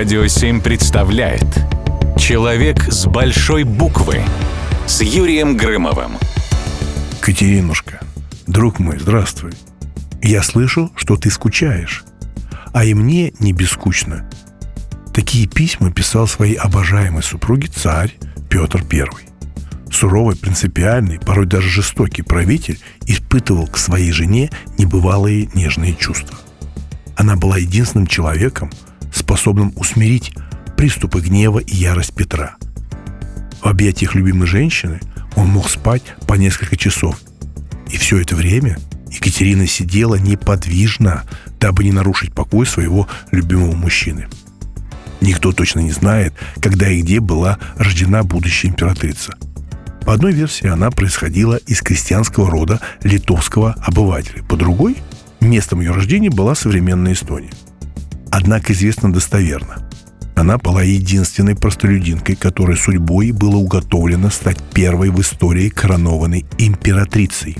Радио 7 представляет Человек с большой буквы с Юрием Грымовым. Катеринушка, друг мой, здравствуй. Я слышал, что ты скучаешь. А и мне не бескучно. Такие письма писал своей обожаемой супруге царь Петр I. Суровый, принципиальный, порой даже жестокий правитель испытывал к своей жене небывалые нежные чувства. Она была единственным человеком, способным усмирить приступы гнева и ярость Петра. В объятиях любимой женщины он мог спать по несколько часов. И все это время Екатерина сидела неподвижно, дабы не нарушить покой своего любимого мужчины. Никто точно не знает, когда и где была рождена будущая императрица. По одной версии она происходила из крестьянского рода литовского обывателя. По другой – местом ее рождения была современная Эстония. Однако известно достоверно. Она была единственной простолюдинкой, которой судьбой было уготовлено стать первой в истории коронованной императрицей.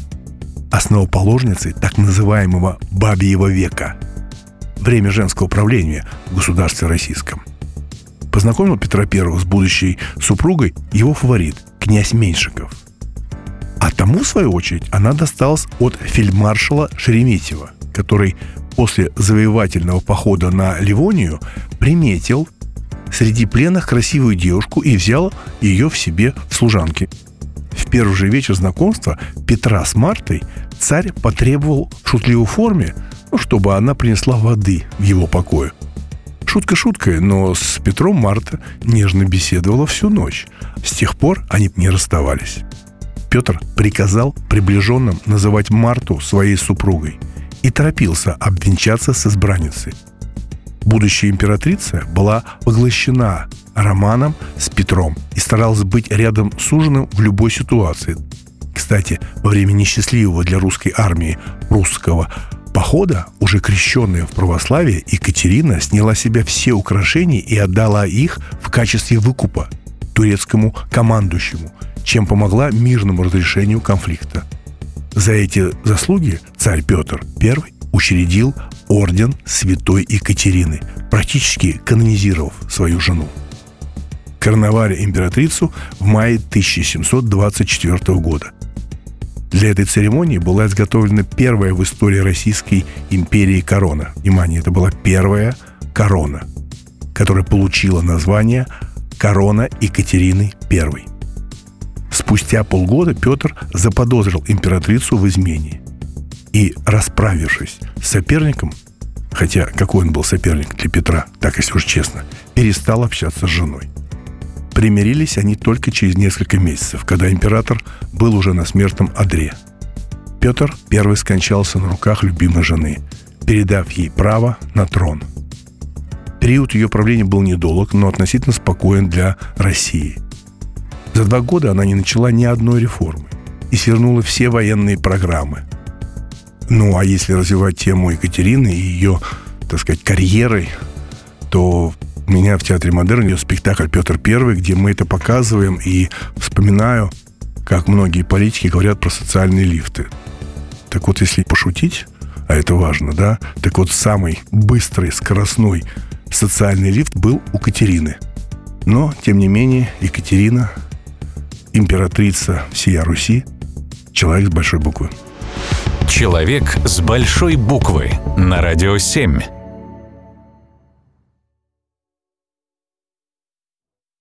Основоположницей так называемого «бабьего века» – время женского правления в государстве российском. Познакомил Петра I с будущей супругой его фаворит, князь Меньшиков. А тому, в свою очередь, она досталась от фельдмаршала Шереметьева, который после завоевательного похода на Ливонию приметил среди пленных красивую девушку и взял ее в себе в служанки. В первый же вечер знакомства Петра с Мартой царь потребовал в шутливой форме, ну, чтобы она принесла воды в его покое. Шутка шуткой, но с Петром Марта нежно беседовала всю ночь. С тех пор они не расставались. Петр приказал приближенным называть Марту своей супругой и торопился обвенчаться с избранницей. Будущая императрица была поглощена романом с Петром и старалась быть рядом с ужином в любой ситуации. Кстати, во время несчастливого для русской армии русского похода, уже крещенная в православие, Екатерина сняла себя все украшения и отдала их в качестве выкупа турецкому командующему, чем помогла мирному разрешению конфликта. За эти заслуги царь Петр I учредил орден Святой Екатерины, практически канонизировав свою жену. Короновали императрицу в мае 1724 года – для этой церемонии была изготовлена первая в истории Российской империи корона. Внимание, это была первая корона, которая получила название «Корона Екатерины I». Спустя полгода Петр заподозрил императрицу в измене. И, расправившись с соперником, хотя какой он был соперник для Петра, так если уж честно, перестал общаться с женой. Примирились они только через несколько месяцев, когда император был уже на смертном одре. Петр первый скончался на руках любимой жены, передав ей право на трон. Период ее правления был недолг, но относительно спокоен для России. За два года она не начала ни одной реформы и свернула все военные программы. Ну, а если развивать тему Екатерины и ее, так сказать, карьерой, то у меня в Театре Модерн идет спектакль «Петр Первый», где мы это показываем и вспоминаю, как многие политики говорят про социальные лифты. Так вот, если пошутить, а это важно, да, так вот самый быстрый, скоростной социальный лифт был у Катерины. Но, тем не менее, Екатерина, императрица всея Руси, человек с большой буквы. Человек с большой буквы на радио 7.